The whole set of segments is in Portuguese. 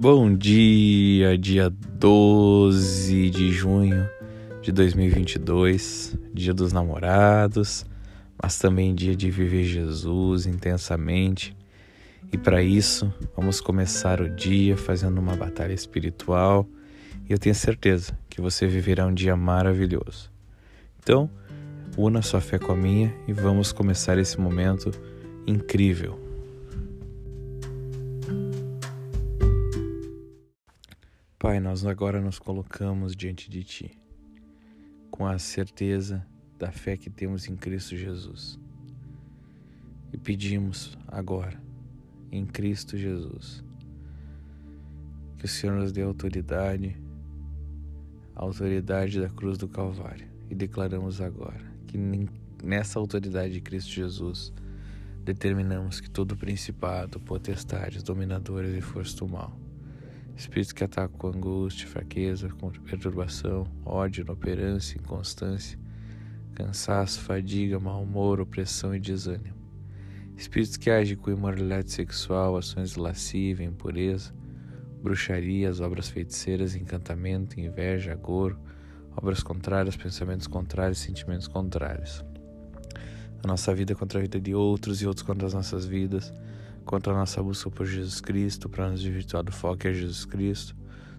Bom dia, dia 12 de junho de 2022, dia dos namorados, mas também dia de viver Jesus intensamente. E para isso, vamos começar o dia fazendo uma batalha espiritual e eu tenho certeza que você viverá um dia maravilhoso. Então, una sua fé com a minha e vamos começar esse momento incrível. Pai, nós agora nos colocamos diante de Ti, com a certeza da fé que temos em Cristo Jesus. E pedimos agora, em Cristo Jesus, que o Senhor nos dê autoridade, a autoridade da cruz do Calvário. E declaramos agora que nessa autoridade de Cristo Jesus, determinamos que todo principado, potestades, dominadores e forças do mal Espíritos que atacam com angústia, fraqueza, com perturbação, ódio, inoperância, inconstância, cansaço, fadiga, mau humor, opressão e desânimo. Espíritos que agem com imoralidade sexual, ações de impureza, bruxarias, obras feiticeiras, encantamento, inveja, agouro, obras contrárias, pensamentos contrários, sentimentos contrários. A nossa vida contra a vida de outros e outros contra as nossas vidas contra a nossa busca por Jesus Cristo, para nos desvirtuar do foco é Jesus Cristo,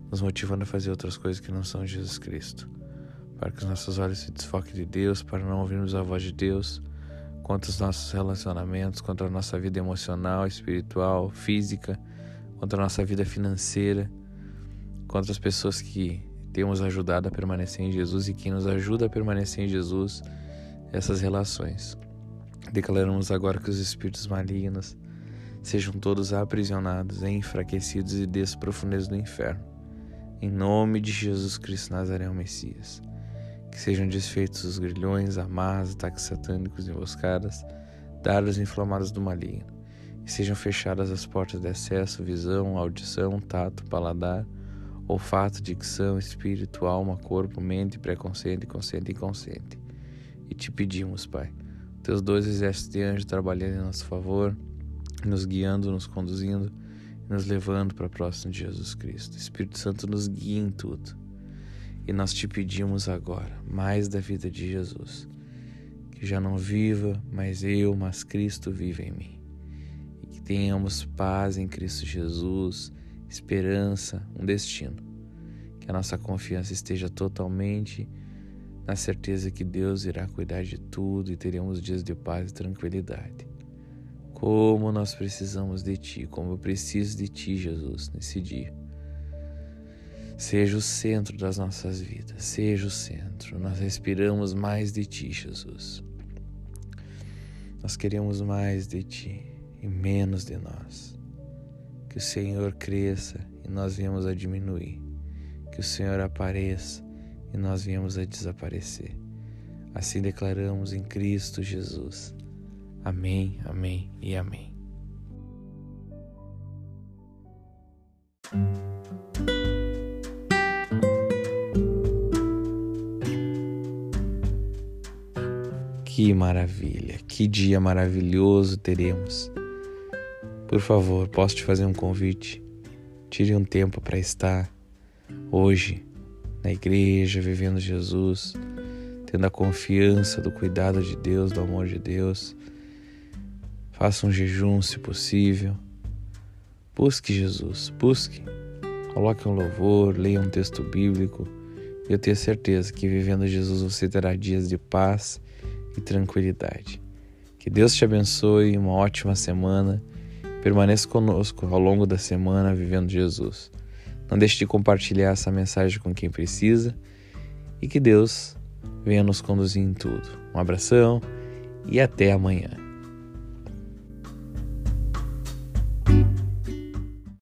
nos motivando a fazer outras coisas que não são Jesus Cristo. Para que os nossos olhos se desfoquem de Deus, para não ouvirmos a voz de Deus, contra os nossos relacionamentos, contra a nossa vida emocional, espiritual, física, contra a nossa vida financeira, contra as pessoas que temos ajudado a permanecer em Jesus e que nos ajuda a permanecer em Jesus, essas relações. Declaramos agora que os espíritos malignos, sejam todos aprisionados, enfraquecidos e desprofundezas do inferno. Em nome de Jesus Cristo Nazaré, o Messias. Que sejam desfeitos os grilhões, amarras, ataques satânicos, emboscadas, dardos inflamados do maligno. E sejam fechadas as portas de acesso, visão, audição, tato, paladar, olfato, dicção, espírito, alma, corpo, mente, pré-consciente, consciente e inconsciente. E te pedimos, Pai, teus dois exércitos de anjos trabalhando em nosso favor nos guiando, nos conduzindo nos levando para próximo de Jesus Cristo. Espírito Santo nos guia em tudo. E nós te pedimos agora mais da vida de Jesus. Que já não viva mais eu, mas Cristo vive em mim. E que tenhamos paz em Cristo Jesus, esperança, um destino. Que a nossa confiança esteja totalmente na certeza que Deus irá cuidar de tudo e teremos dias de paz e tranquilidade. Como nós precisamos de Ti, como eu preciso de Ti, Jesus, nesse dia. Seja o centro das nossas vidas, seja o centro. Nós respiramos mais de Ti, Jesus. Nós queremos mais de Ti e menos de nós. Que o Senhor cresça e nós viemos a diminuir. Que o Senhor apareça e nós viemos a desaparecer. Assim declaramos em Cristo Jesus. Amém, amém e amém. Que maravilha, que dia maravilhoso teremos. Por favor, posso te fazer um convite? Tire um tempo para estar hoje na igreja, vivendo Jesus, tendo a confiança do cuidado de Deus, do amor de Deus Faça um jejum se possível. Busque Jesus, busque. Coloque um louvor, leia um texto bíblico. Eu tenho certeza que vivendo Jesus você terá dias de paz e tranquilidade. Que Deus te abençoe, uma ótima semana. Permaneça conosco ao longo da semana vivendo Jesus. Não deixe de compartilhar essa mensagem com quem precisa e que Deus venha nos conduzir em tudo. Um abração e até amanhã.